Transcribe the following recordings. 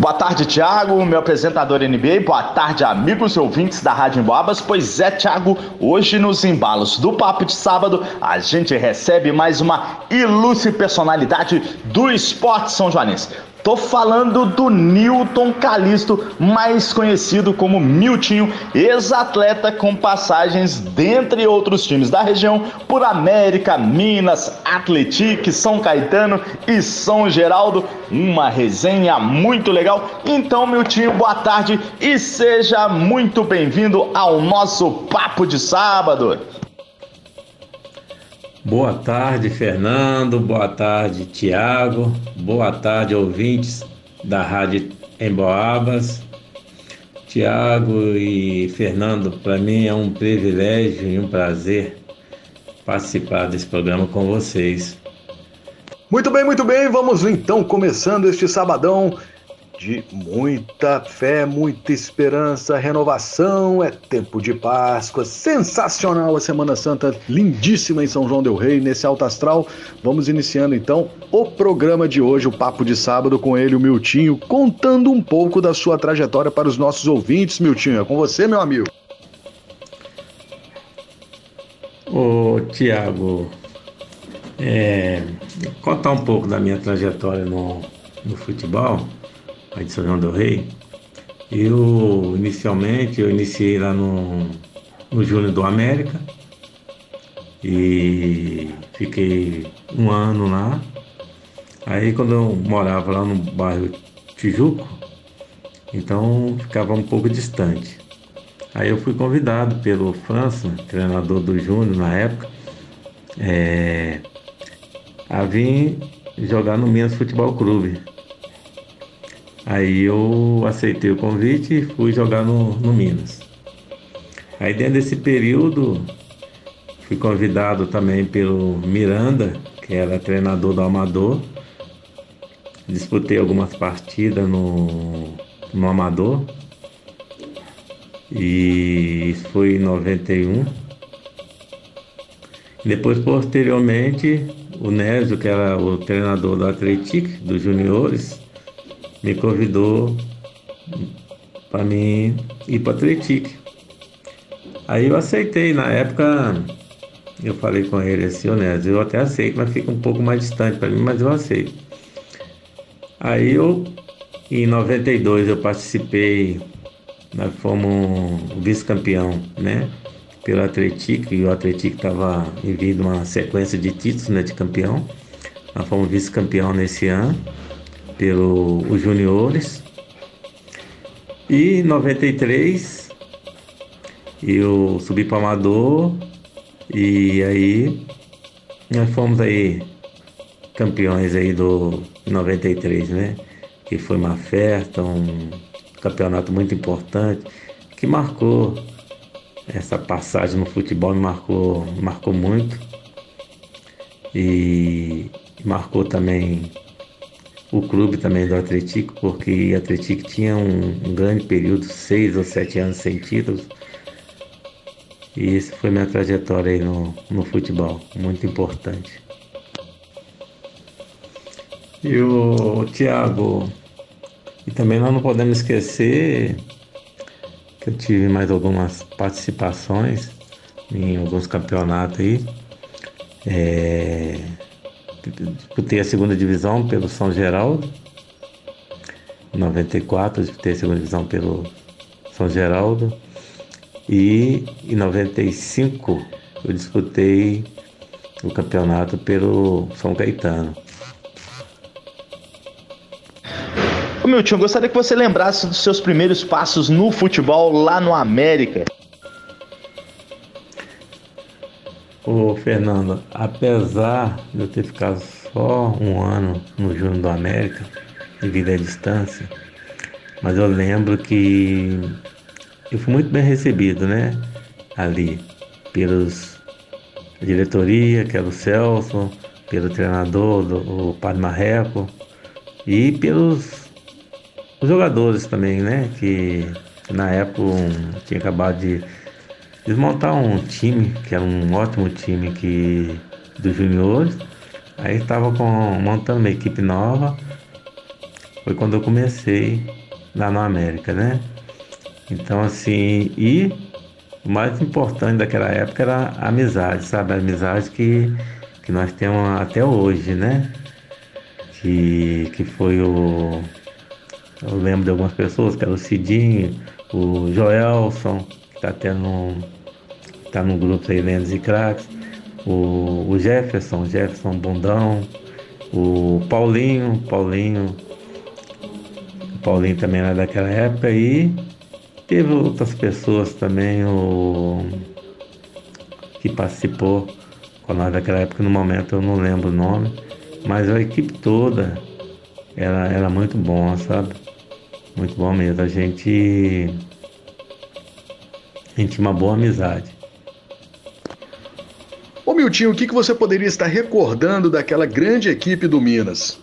Boa tarde, Thiago, meu apresentador NBA. Boa tarde, amigos e ouvintes da Rádio Emboabas. Pois é, Thiago, hoje nos embalos do Papo de Sábado, a gente recebe mais uma ilustre personalidade do esporte são joanense. Tô falando do Newton Calisto, mais conhecido como Miltinho, ex-atleta com passagens dentre outros times da região por América, Minas, Atletique, São Caetano e São Geraldo. Uma resenha muito legal. Então, Miltinho, boa tarde e seja muito bem-vindo ao nosso Papo de Sábado. Boa tarde, Fernando. Boa tarde, Tiago. Boa tarde, ouvintes da Rádio Emboabas. Tiago e Fernando, para mim é um privilégio e um prazer participar desse programa com vocês. Muito bem, muito bem. Vamos então começando este sabadão de muita fé, muita esperança, renovação, é tempo de Páscoa, sensacional a Semana Santa, lindíssima em São João del Rei, nesse alto astral. Vamos iniciando então o programa de hoje, o Papo de Sábado, com ele, o Miltinho, contando um pouco da sua trajetória para os nossos ouvintes. Miltinho, é com você, meu amigo. Ô, Tiago, é, contar um pouco da minha trajetória no, no futebol aí de São João do Rei, eu inicialmente eu iniciei lá no, no Júnior do América e fiquei um ano lá. Aí quando eu morava lá no bairro Tijuco, então ficava um pouco distante. Aí eu fui convidado pelo França, treinador do Júnior na época, é, a vir jogar no Minas Futebol Clube. Aí eu aceitei o convite e fui jogar no, no Minas. Aí dentro desse período fui convidado também pelo Miranda, que era treinador do Amador. Disputei algumas partidas no, no Amador. E isso foi em 91. Depois, posteriormente, o Nésio, que era o treinador do Atlético, dos juniores, me convidou para mim ir para Atletique. Aí eu aceitei, na época eu falei com ele assim, honesto, eu até aceito, mas fica um pouco mais distante para mim, mas eu aceito. Aí eu, em 92, eu participei, nós fomos vice-campeão, né? Pelo Atlético, e o Atlético estava em vida uma sequência de títulos, né, de campeão. Nós fomos vice-campeão nesse ano pelos juniores. E em 93 eu subi para Amador e aí nós fomos aí campeões aí do 93, né? Que foi uma festa, um campeonato muito importante que marcou essa passagem no futebol me marcou, marcou muito e marcou também o clube também do Atlético, porque o Atlético tinha um, um, grande período, seis ou sete anos sem títulos. E isso foi minha trajetória aí no, no futebol, muito importante. E o Thiago, e também nós não podemos esquecer que eu tive mais algumas participações em alguns campeonatos aí. É, disputei a segunda divisão pelo São Geraldo. Em 94 disputei a segunda divisão pelo São Geraldo. E em 95 eu disputei o campeonato pelo São Caetano. Ô meu tio, gostaria que você lembrasse dos seus primeiros passos no futebol lá no América. Ô Fernando, apesar de eu ter ficado só um ano no Júnior do América, devido à distância, Mas eu lembro que eu fui muito bem recebido, né? Ali, pelos diretoria, que era o Celso, pelo treinador, do, o Padre Marreco, e pelos jogadores também, né? Que na época um, tinha acabado de desmontar um time, que era um ótimo time que, dos juniores. Aí estava montando uma equipe nova. Foi quando eu comecei lá no América, né? Então assim, e o mais importante daquela época era a amizade, sabe? A amizade que, que nós temos até hoje, né? Que, que foi o. Eu lembro de algumas pessoas, que era o Cidinho, o Joelson, até no, tá no grupo aí, Lendas e Cracks, o, o Jefferson, Jefferson Bundão, o Paulinho, Paulinho, Paulinho também era daquela época e teve outras pessoas também o, que participou com nós daquela época, no momento eu não lembro o nome, mas a equipe toda era, era muito bom, sabe? Muito bom mesmo. A gente, a gente tinha uma boa amizade. Ô Miltinho, o que, que você poderia estar recordando daquela grande equipe do Minas?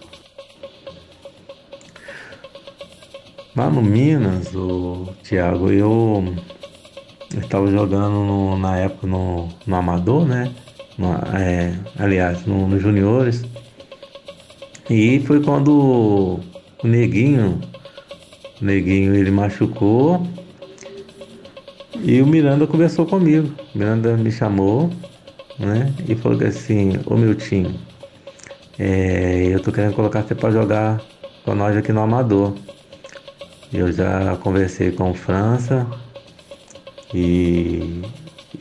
Lá no Minas, o Thiago, eu estava jogando no, na época no, no Amador, né? No, é, aliás, no, no Juniores. E foi quando o Neguinho o neguinho ele machucou e o Miranda conversou comigo. O Miranda me chamou, né? E falou assim, ô time, é, eu tô querendo colocar você para jogar com nós aqui no Amador. Eu já conversei com o França e,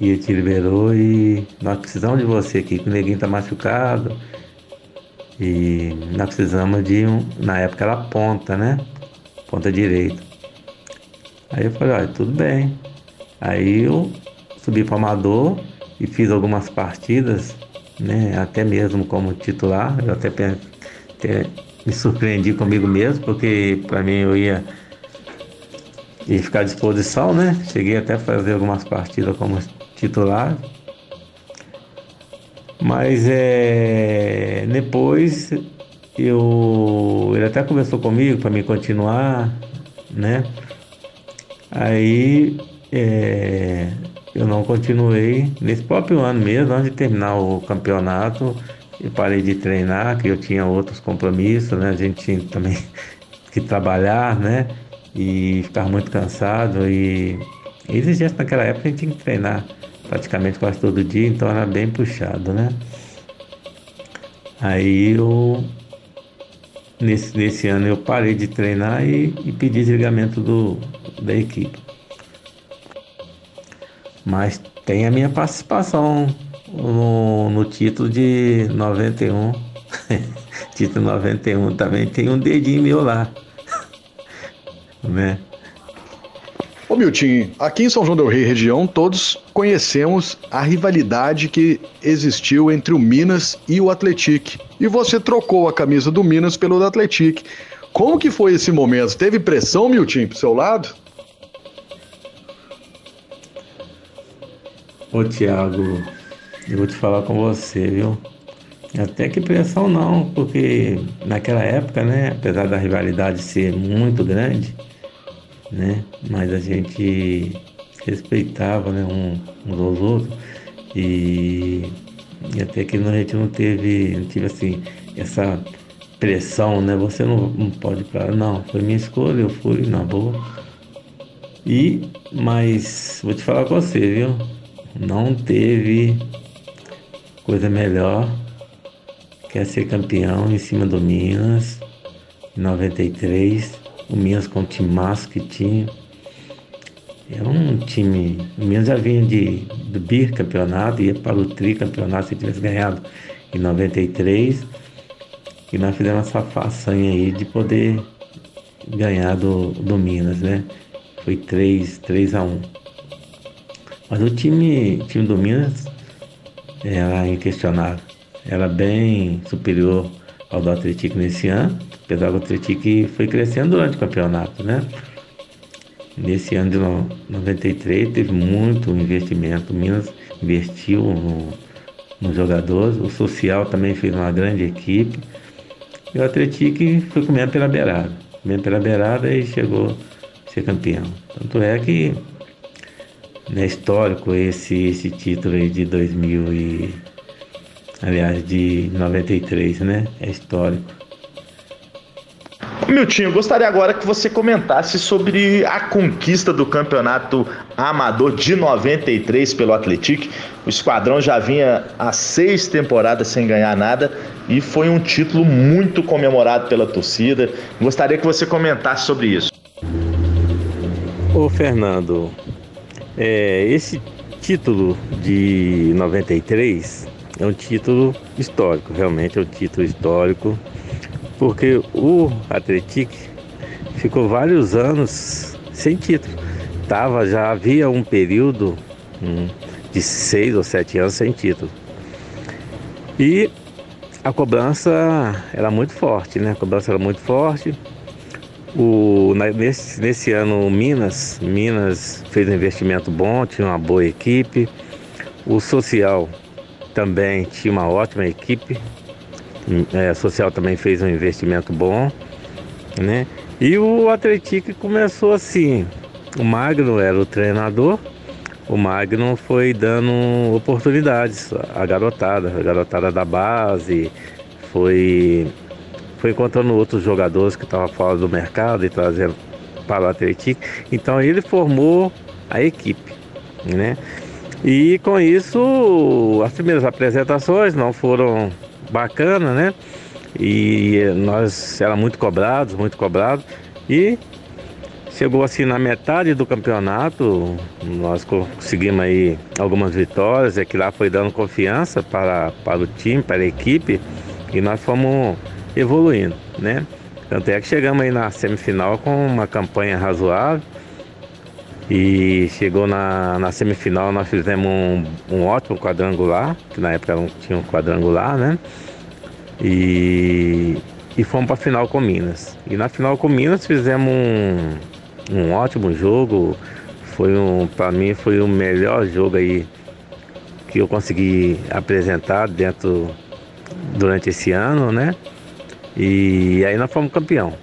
e ele te liberou e nós precisamos de você aqui, que o neguinho tá machucado. E nós precisamos de um. Na época era ponta, né? ponta direita. Aí eu falei, olha, tudo bem. Aí eu subi para Amador e fiz algumas partidas, né, até mesmo como titular. Eu até, até me surpreendi comigo mesmo, porque para mim eu ia, ia ficar à disposição, né? Cheguei até a fazer algumas partidas como titular. Mas é, depois eu ele até conversou comigo para me continuar, né? Aí é, eu não continuei nesse próprio ano mesmo, antes de terminar o campeonato, eu parei de treinar, que eu tinha outros compromissos, né? A gente tinha também que trabalhar, né? E ficar muito cansado e exigência naquela época a gente tinha que treinar praticamente quase todo dia, então era bem puxado, né? Aí eu Nesse, nesse ano eu parei de treinar e, e pedi desligamento do, da equipe. Mas tem a minha participação no, no título de 91. título 91 também tem um dedinho meu lá. né? Ô Milton, aqui em São João del Rei região, todos conhecemos a rivalidade que existiu entre o Minas e o Atletique. E você trocou a camisa do Minas pelo do Atletique. Como que foi esse momento? Teve pressão, Milton, pro seu lado? Ô Thiago, eu vou te falar com você, viu? Até que pressão não, porque naquela época, né, apesar da rivalidade ser muito grande, né? Mas a gente respeitava né, um, uns aos outros e, e até que a gente não teve, não tive assim, essa pressão, né? Você não, não pode falar, não, foi minha escolha, eu fui na boa. E, mas vou te falar com você, viu? Não teve coisa melhor que é ser campeão em cima do Minas em 93 o Minas com o massa que tinha. Era um time. O Minas já vinha de, do bicampeonato, ia para o tricampeonato se tivesse ganhado em 93. E nós fizemos essa façanha aí de poder ganhar do, do Minas, né? Foi 3, 3 a 1. Mas o time, time do Minas era inquestionável. Era bem superior ao do Atlético nesse ano apesar do Atlético foi crescendo durante o campeonato, né? Nesse ano de 93 teve muito investimento. O Minas investiu no, nos jogadores, o social também fez uma grande equipe. E o Atlético foi comendo pela beirada. Comendo pela beirada e chegou a ser campeão. Tanto é que é histórico esse, esse título aí de 2000 e aliás de 93, né? É histórico. Miltinho, gostaria agora que você comentasse sobre a conquista do campeonato amador de 93 pelo Atlético. O esquadrão já vinha há seis temporadas sem ganhar nada e foi um título muito comemorado pela torcida. Gostaria que você comentasse sobre isso. Ô Fernando, é, esse título de 93 é um título histórico, realmente é um título histórico porque o Atlético ficou vários anos sem título. Tava, já havia um período hum, de seis ou sete anos sem título. E a cobrança era muito forte, né? A cobrança era muito forte. O, nesse, nesse ano, Minas, Minas fez um investimento bom, tinha uma boa equipe. O Social também tinha uma ótima equipe, é, social também fez um investimento bom, né? E o Atlético começou assim. O Magno era o treinador, o Magno foi dando oportunidades à garotada, a garotada da base, foi, foi encontrando outros jogadores que estavam fora do mercado e trazendo para o Atlético. Então ele formou a equipe, né? E com isso as primeiras apresentações não foram bacana, né? E nós era muito cobrados, muito cobrados. E chegou assim na metade do campeonato, nós conseguimos aí algumas vitórias, é que lá foi dando confiança para, para o time, para a equipe, e nós fomos evoluindo, né? Tanto é que chegamos aí na semifinal com uma campanha razoável. E chegou na, na semifinal, nós fizemos um, um ótimo quadrangular, que na época não tinha um quadrangular, né? E, e fomos para a final com Minas. E na final com Minas fizemos um, um ótimo jogo. Foi um, para mim foi o melhor jogo aí que eu consegui apresentar dentro durante esse ano, né? E aí nós fomos campeão.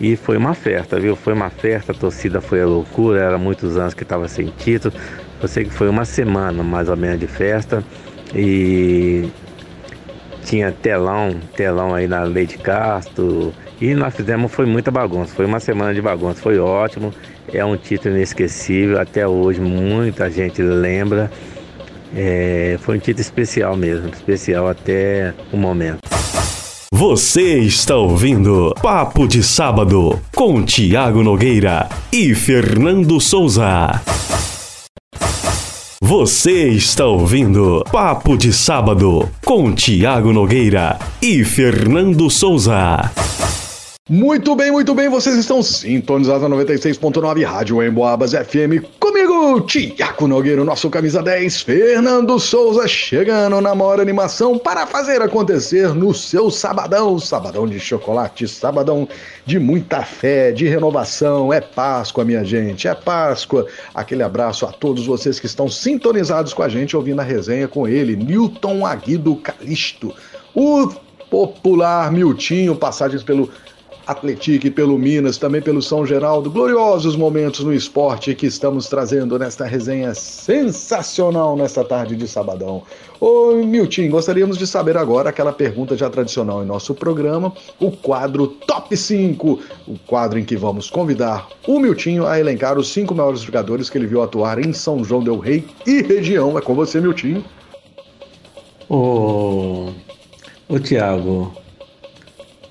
E foi uma festa, viu? Foi uma festa, a torcida foi a loucura, era muitos anos que estava sem título. Eu sei que foi uma semana mais ou menos de festa e tinha telão, telão aí na Leite Castro. E nós fizemos, foi muita bagunça, foi uma semana de bagunça, foi ótimo. É um título inesquecível, até hoje muita gente lembra. É, foi um título especial mesmo, especial até o momento. Você está ouvindo Papo de Sábado com Tiago Nogueira e Fernando Souza. Você está ouvindo Papo de Sábado com Tiago Nogueira e Fernando Souza. Muito bem, muito bem, vocês estão sintonizados na 96.9 Rádio Emboabas FM. Comigo, Tiago Nogueira, nosso camisa 10, Fernando Souza, chegando na maior animação para fazer acontecer no seu sabadão. Sabadão de chocolate, sabadão de muita fé, de renovação. É Páscoa, minha gente, é Páscoa. Aquele abraço a todos vocês que estão sintonizados com a gente, ouvindo a resenha com ele, Newton Aguido Calisto. O popular Miltinho, passagens pelo Atlético pelo Minas, também pelo São Geraldo. Gloriosos momentos no esporte que estamos trazendo nesta resenha sensacional nesta tarde de sabadão. Ô Milton, gostaríamos de saber agora aquela pergunta já tradicional em nosso programa, o quadro Top 5, o quadro em que vamos convidar o Miltinho a elencar os cinco maiores jogadores que ele viu atuar em São João del Rei e região. É com você, Miltinho. Ô, ô Tiago,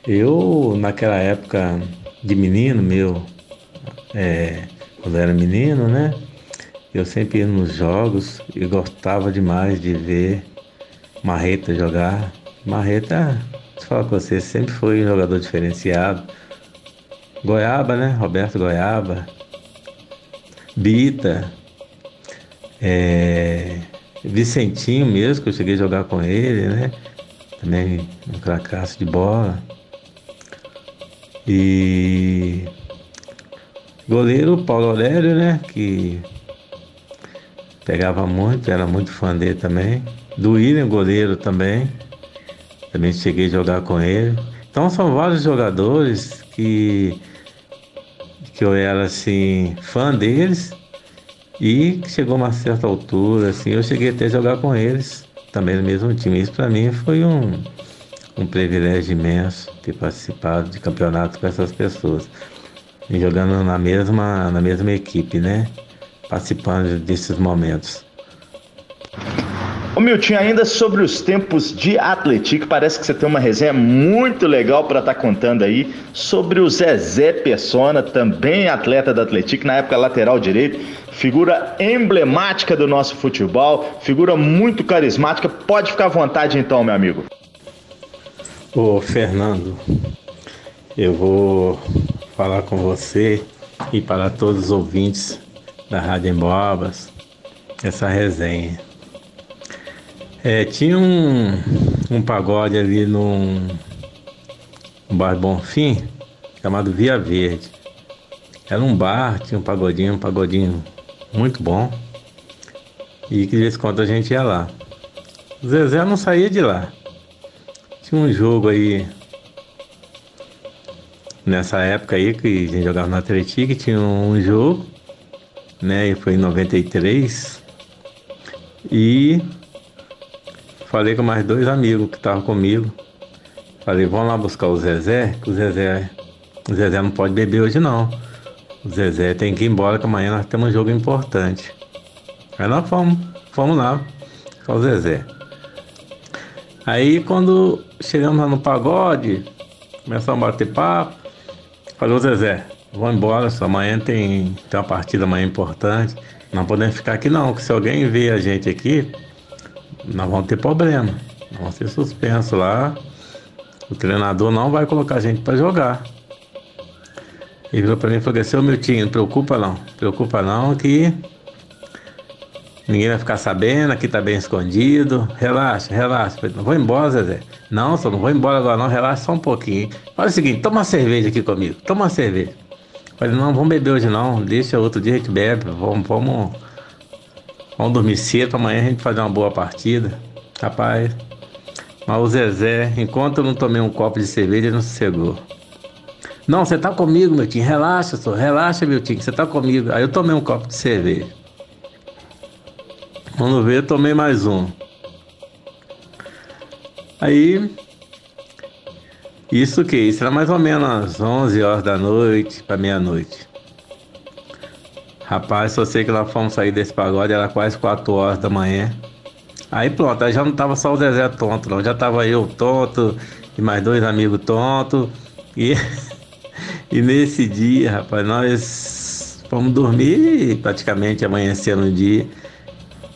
eu, naquela época de menino meu, é, quando eu era menino, né? Eu sempre ia nos jogos e gostava demais de ver Marreta jogar. Marreta, te falar com você, sempre foi um jogador diferenciado. Goiaba, né? Roberto Goiaba. Bita. É, Vicentinho mesmo, que eu cheguei a jogar com ele, né? Também um cracaço de bola. E Goleiro Paulo Aurélio, né? Que pegava muito, era muito fã dele também. Do William, goleiro também. Também cheguei a jogar com ele. Então são vários jogadores que, que eu era assim, fã deles e chegou uma certa altura, assim, eu cheguei até a jogar com eles, também no mesmo time. Isso para mim foi um, um privilégio imenso ter participado de campeonato com essas pessoas. E jogando na mesma, na mesma equipe, né? Participando desses momentos. Ô Milton, ainda sobre os tempos de Atlético, parece que você tem uma resenha muito legal para estar tá contando aí sobre o Zezé Persona, também atleta da Atlético, na época lateral direito, figura emblemática do nosso futebol, figura muito carismática. Pode ficar à vontade então, meu amigo. Ô Fernando, eu vou falar com você e para todos os ouvintes da Rádio Embobas essa resenha. É, tinha um, um pagode ali num, num bar Bonfim, chamado Via Verde. Era um bar, tinha um pagodinho, um pagodinho muito bom. E que de vez em quando a gente ia lá. O Zezé não saía de lá. Tinha um jogo aí nessa época aí que a gente jogava na Atlético, tinha um jogo, né? E foi em 93. E Falei com mais dois amigos que estavam comigo. Falei, vamos lá buscar o Zezé, que o Zezé, o Zezé não pode beber hoje não. O Zezé tem que ir embora, que amanhã nós temos um jogo importante. Aí nós fomos, fomos lá, com o Zezé. Aí quando chegamos lá no pagode, começamos a bater papo, falei, Zezé, vamos embora, só amanhã tem, tem uma partida amanhã importante. Não podemos ficar aqui não, que se alguém ver a gente aqui, nós vamos ter problema. Nós vamos ser suspenso lá. O treinador não vai colocar a gente para jogar. Ele virou para mim e falou assim, ô Miltinho, não preocupa não, preocupa não que ninguém vai ficar sabendo, aqui tá bem escondido. Relaxa, relaxa. Não vou embora, Zezé. Não, só não vou embora agora não, relaxa só um pouquinho. Fala o seguinte, toma uma cerveja aqui comigo, toma uma cerveja. Falei, não, vamos beber hoje não, deixa outro dia a gente bebe, vamos, vamos Vamos dormir cedo, amanhã a gente fazer uma boa partida. Rapaz, mas o Zezé, enquanto eu não tomei um copo de cerveja, ele não sossegou. Não, você tá comigo, meu tio. Relaxa, só. Relaxa, meu tio, você tá comigo. Aí eu tomei um copo de cerveja. Quando ver, tomei mais um. Aí, isso que? Isso era mais ou menos às 11 horas da noite para meia-noite. Rapaz, só sei que nós fomos sair desse pagode, era quase 4 horas da manhã. Aí pronto, aí já não tava só o Zezé tonto, não. Já tava eu tonto e mais dois amigos tontos. E, e nesse dia, rapaz, nós fomos dormir praticamente amanhecer no dia.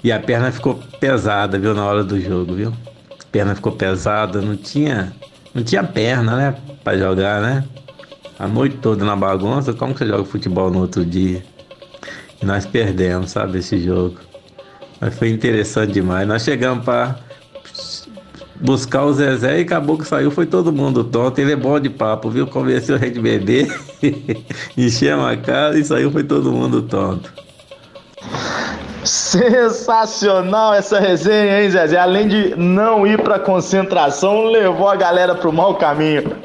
E a perna ficou pesada, viu, na hora do jogo, viu? A perna ficou pesada, não tinha, não tinha perna, né, para jogar, né? A noite toda na bagunça, como que você joga futebol no outro dia? E nós perdemos, sabe, esse jogo. Mas foi interessante demais. Nós chegamos para buscar o Zezé e acabou que saiu, foi todo mundo tonto. Ele é bom de papo, viu? Convenceu a gente beber, enchemos a cara e saiu, foi todo mundo tonto. Sensacional essa resenha, hein, Zezé? Além de não ir para concentração, levou a galera pro mau caminho.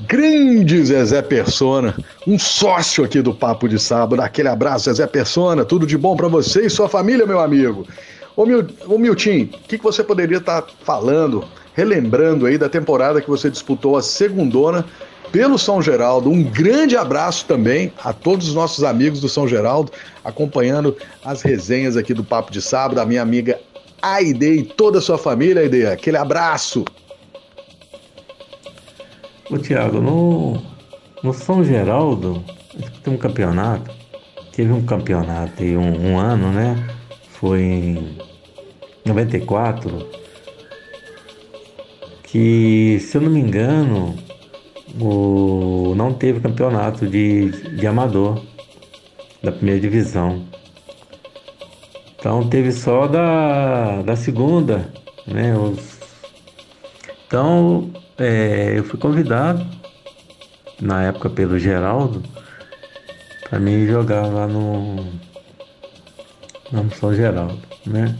Grande Zezé Persona, um sócio aqui do Papo de Sábado. Aquele abraço, Zezé Persona, tudo de bom para você e sua família, meu amigo. Ô Miltim, o que, que você poderia estar tá falando, relembrando aí da temporada que você disputou a segundona pelo São Geraldo. Um grande abraço também a todos os nossos amigos do São Geraldo, acompanhando as resenhas aqui do Papo de Sábado, a minha amiga Aide e toda a sua família, Aide. Aquele abraço. Ô Tiago, no, no São Geraldo, tem um campeonato, teve um campeonato aí um, um ano, né? Foi em 94, que se eu não me engano, o, não teve campeonato de, de amador da primeira divisão. Então teve só da, da segunda, né? Os, então é, eu fui convidado, na época pelo Geraldo, para mim jogar lá no, no São Geraldo, né?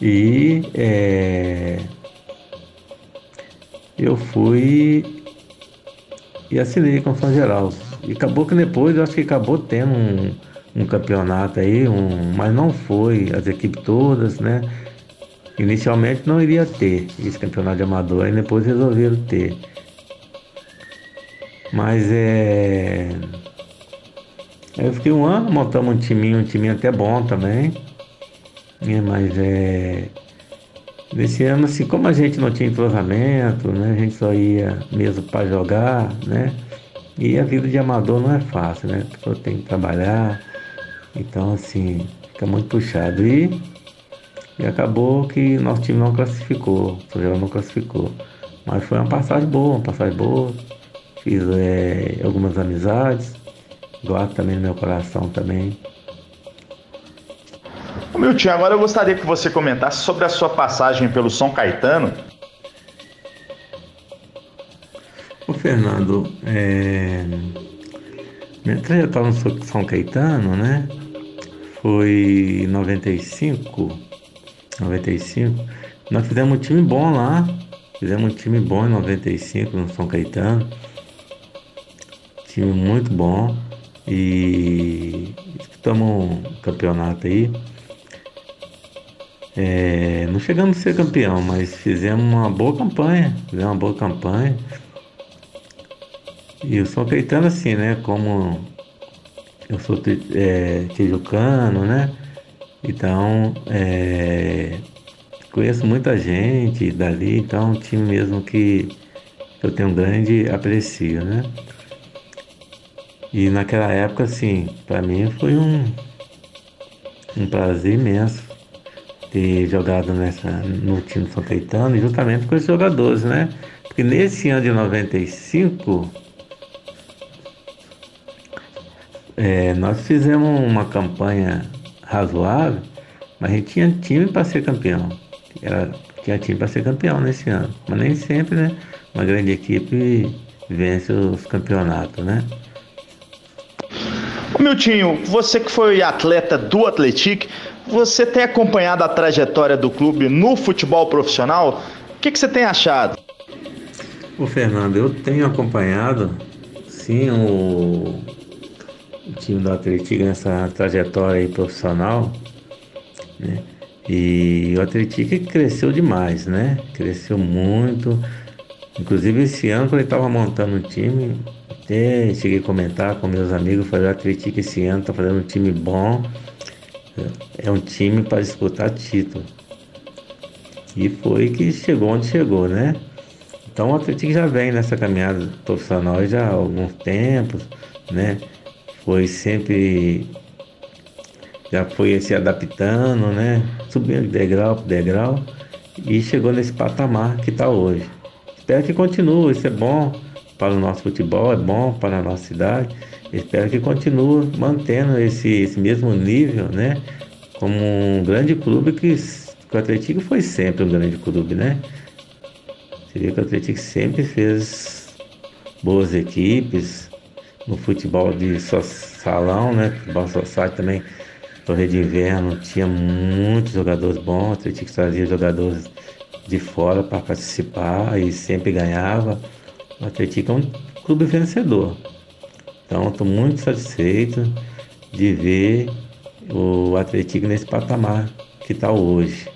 E é, eu fui e assinei com o São Geraldo. E acabou que depois, eu acho que acabou tendo um, um campeonato aí, um, mas não foi as equipes todas, né? Inicialmente não iria ter esse campeonato de amador, aí depois resolveram ter. Mas é. Aí eu fiquei um ano, montamos um timinho, um timinho até bom também. É, mas é. Nesse ano, assim, como a gente não tinha entrosamento, né? A gente só ia mesmo para jogar, né? E a vida de amador não é fácil, né? A pessoa tem que trabalhar. Então, assim, fica muito puxado. E, e acabou que nosso time não classificou. O São não classificou. Mas foi uma passagem boa, uma passagem boa. Fiz é, algumas amizades. Guardo também no meu coração também. Milton, agora eu gostaria que você comentasse sobre a sua passagem pelo São Caetano. Ô Fernando, é... minha trajetória no São Caetano, né? Foi em 95, 95. Nós fizemos um time bom lá. Fizemos um time bom em 95 no São Caetano. Time muito bom. E disputamos um campeonato aí. É, não chegamos a ser campeão, mas fizemos uma boa campanha. Fizemos uma boa campanha. E o São Caetano, assim, né? Como eu sou é, tijucano, né? Então, é, conheço muita gente dali, então um time mesmo que eu tenho um grande aprecio, né? E naquela época, assim, para mim foi um, um prazer imenso ter jogado nessa, no time São Caetano, justamente com esses jogadores, né? Porque nesse ano de 95, é, nós fizemos uma campanha razoável, mas a gente tinha time para ser campeão. Era, tinha time para ser campeão nesse ano. Mas nem sempre, né? Uma grande equipe vence os campeonatos, né? Miltinho, você que foi atleta do Atlético, você tem acompanhado a trajetória do clube no futebol profissional? O que, que você tem achado? O Fernando, eu tenho acompanhado, sim, o, o time do Atlético nessa trajetória profissional, né? E o Atlético cresceu demais, né? Cresceu muito. Inclusive esse ano, quando ele estava montando o time, até cheguei a comentar com meus amigos, falei, o Atlético esse ano está fazendo um time bom é um time para disputar título. E foi que chegou onde chegou, né? Então o Atlético já vem nessa caminhada profissional já há alguns tempos, né? Foi sempre já foi se adaptando, né? Subindo de degrau por degrau e chegou nesse patamar que está hoje. Espero que continue, isso é bom para o nosso futebol, é bom para a nossa cidade espero que continue mantendo esse, esse mesmo nível, né? Como um grande clube que, que o Atlético foi sempre um grande clube, né? Você vê que o Atlético sempre fez boas equipes no futebol de salão, né? Futebol society também, Torre de Inverno, tinha muitos jogadores bons, o Atlético trazia jogadores de fora para participar e sempre ganhava. O Atlético é um clube vencedor. Então, estou muito satisfeito de ver o Atlético nesse patamar que está hoje.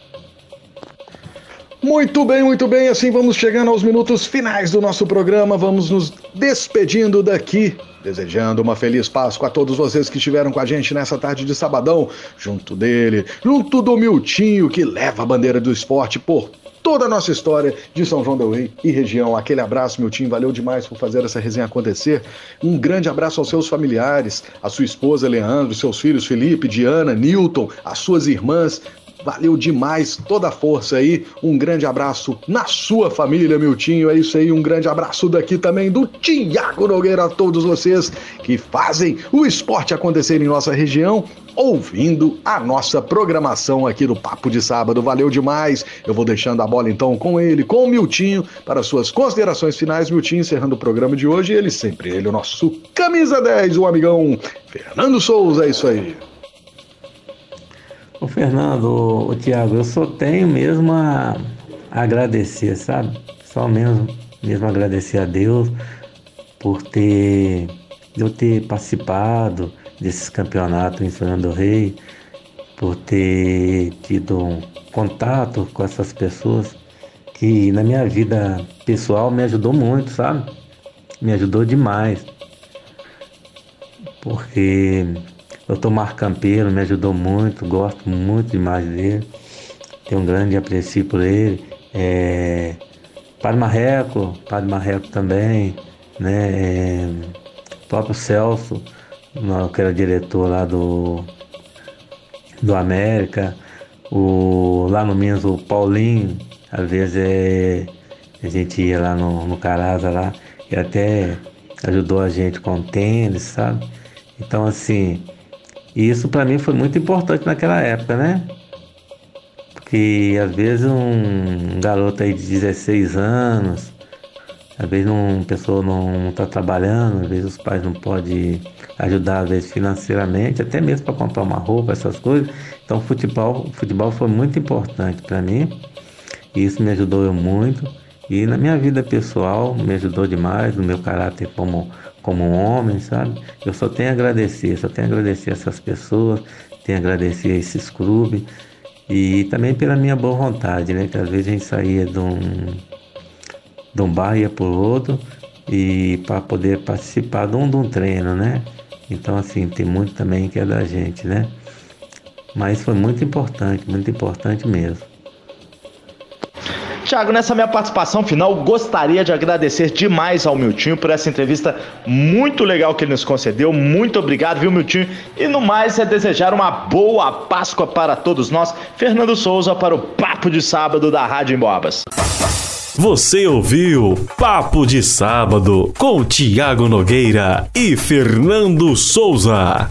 Muito bem, muito bem. Assim vamos chegando aos minutos finais do nosso programa. Vamos nos despedindo daqui. Desejando uma feliz Páscoa a todos vocês que estiveram com a gente nessa tarde de sabadão, junto dele, junto do Miltinho, que leva a bandeira do esporte por toda a nossa história de São João del Rei e região. Aquele abraço, meu time, valeu demais por fazer essa resenha acontecer. Um grande abraço aos seus familiares, a sua esposa Leandro, seus filhos Felipe, Diana, Newton, as suas irmãs, Valeu demais toda a força aí. Um grande abraço na sua família, Miltinho. É isso aí. Um grande abraço daqui também do Tiago Nogueira a todos vocês que fazem o esporte acontecer em nossa região ouvindo a nossa programação aqui do Papo de Sábado. Valeu demais. Eu vou deixando a bola então com ele, com o Miltinho, para suas considerações finais. Miltinho encerrando o programa de hoje. Ele sempre, ele, o nosso camisa 10, o amigão Fernando Souza, é isso aí. Ô Fernando, o Tiago, eu só tenho mesmo a agradecer, sabe? Só mesmo, mesmo agradecer a Deus por ter eu ter participado desses campeonatos em Fernando Rei, por ter tido um contato com essas pessoas que na minha vida pessoal me ajudou muito, sabe? Me ajudou demais. Porque o Tomar Campeiro me ajudou muito, gosto muito demais dele. Tenho um grande apreço por ele. É, Padre Marreco, Padre Marreco também, né? É, próprio Celso, que era diretor lá do, do América, o, lá no Minas o Paulinho, às vezes é, a gente ia lá no, no Caraza lá, e até ajudou a gente com tênis, sabe? Então assim, isso para mim foi muito importante naquela época, né? Porque às vezes um garoto aí de 16 anos, às vezes uma pessoa não está trabalhando, às vezes os pais não podem ajudar, às vezes financeiramente, até mesmo para comprar uma roupa, essas coisas. Então futebol, futebol foi muito importante para mim. E isso me ajudou muito. E na minha vida pessoal me ajudou demais, no meu caráter como, como homem, sabe? Eu só tenho a agradecer, só tenho a agradecer essas pessoas, tenho a agradecer esses clubes e também pela minha boa vontade, né? Que às vezes a gente saía de um, de um bar ia por outro e para poder participar de um, de um treino, né? Então assim, tem muito também que é da gente, né? Mas foi muito importante, muito importante mesmo. Tiago, nessa minha participação final, gostaria de agradecer demais ao Miltinho por essa entrevista muito legal que ele nos concedeu. Muito obrigado, viu, Miltinho? E no mais é desejar uma boa Páscoa para todos nós. Fernando Souza para o Papo de Sábado da Rádio Embobas. Você ouviu Papo de Sábado com Tiago Nogueira e Fernando Souza.